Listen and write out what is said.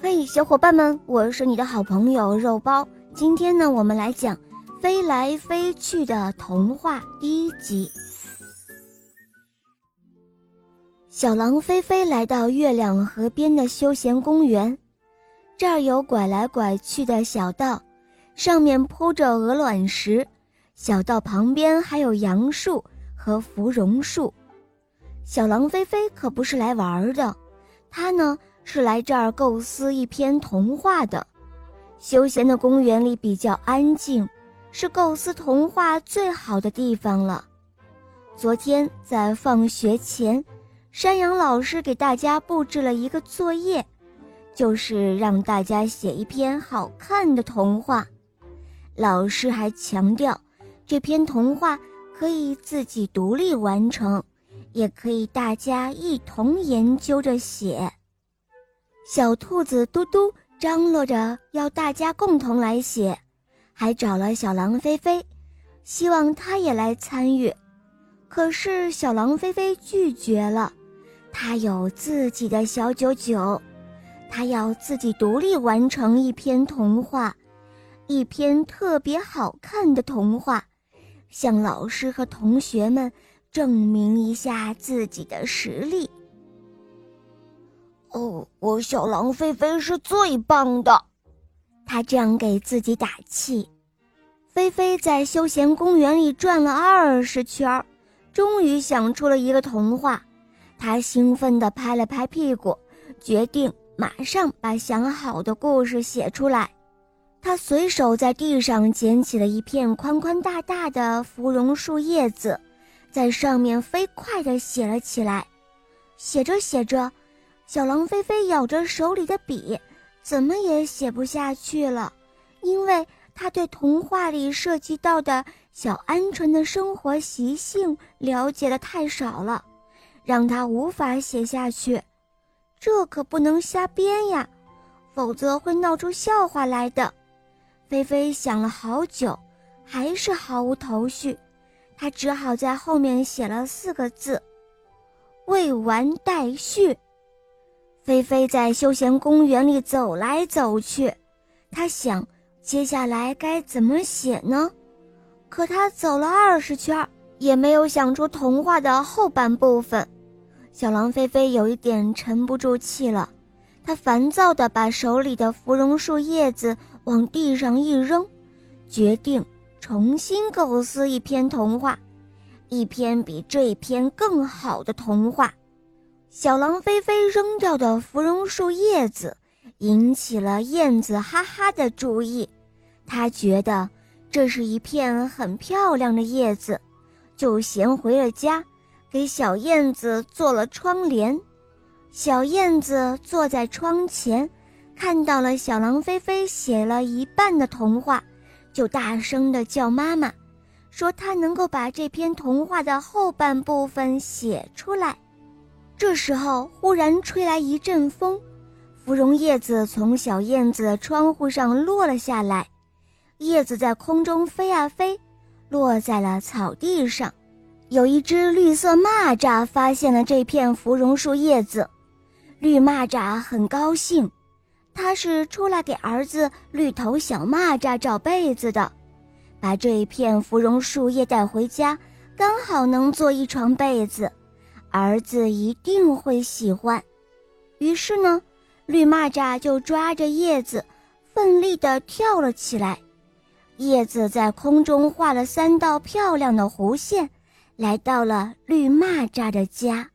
嘿，小伙伴们，我是你的好朋友肉包。今天呢，我们来讲《飞来飞去的童话》第一集。小狼飞飞来到月亮河边的休闲公园，这儿有拐来拐去的小道，上面铺着鹅卵石，小道旁边还有杨树和芙蓉树。小狼飞飞可不是来玩的，它呢是来这儿构思一篇童话的。休闲的公园里比较安静，是构思童话最好的地方了。昨天在放学前，山羊老师给大家布置了一个作业，就是让大家写一篇好看的童话。老师还强调，这篇童话可以自己独立完成。也可以大家一同研究着写。小兔子嘟嘟张罗着要大家共同来写，还找了小狼菲菲，希望他也来参与。可是小狼菲菲拒绝了，他有自己的小九九，他要自己独立完成一篇童话，一篇特别好看的童话，向老师和同学们。证明一下自己的实力。哦，我小狼菲菲是最棒的，他这样给自己打气。菲菲在休闲公园里转了二十圈，终于想出了一个童话。他兴奋地拍了拍屁股，决定马上把想好的故事写出来。他随手在地上捡起了一片宽宽大大的芙蓉树叶子。在上面飞快地写了起来，写着写着，小狼菲菲咬着手里的笔，怎么也写不下去了，因为他对童话里涉及到的小鹌鹑的生活习性了解的太少了，让他无法写下去。这可不能瞎编呀，否则会闹出笑话来的。菲菲想了好久，还是毫无头绪。他只好在后面写了四个字：“未完待续。”菲菲在休闲公园里走来走去，他想接下来该怎么写呢？可他走了二十圈，也没有想出童话的后半部分。小狼菲菲有一点沉不住气了，他烦躁地把手里的芙蓉树叶子往地上一扔，决定。重新构思一篇童话，一篇比这篇更好的童话。小狼菲菲扔掉的芙蓉树叶子，引起了燕子哈哈的注意。他觉得这是一片很漂亮的叶子，就衔回了家，给小燕子做了窗帘。小燕子坐在窗前，看到了小狼菲菲写了一半的童话。就大声地叫妈妈，说她能够把这篇童话的后半部分写出来。这时候，忽然吹来一阵风，芙蓉叶子从小燕子窗户上落了下来，叶子在空中飞啊飞，落在了草地上。有一只绿色蚂蚱发现了这片芙蓉树叶子，绿蚂蚱很高兴。它是出来给儿子绿头小蚂蚱找被子的，把这一片芙蓉树叶带回家，刚好能做一床被子，儿子一定会喜欢。于是呢，绿蚂蚱就抓着叶子，奋力的跳了起来，叶子在空中画了三道漂亮的弧线，来到了绿蚂蚱的家。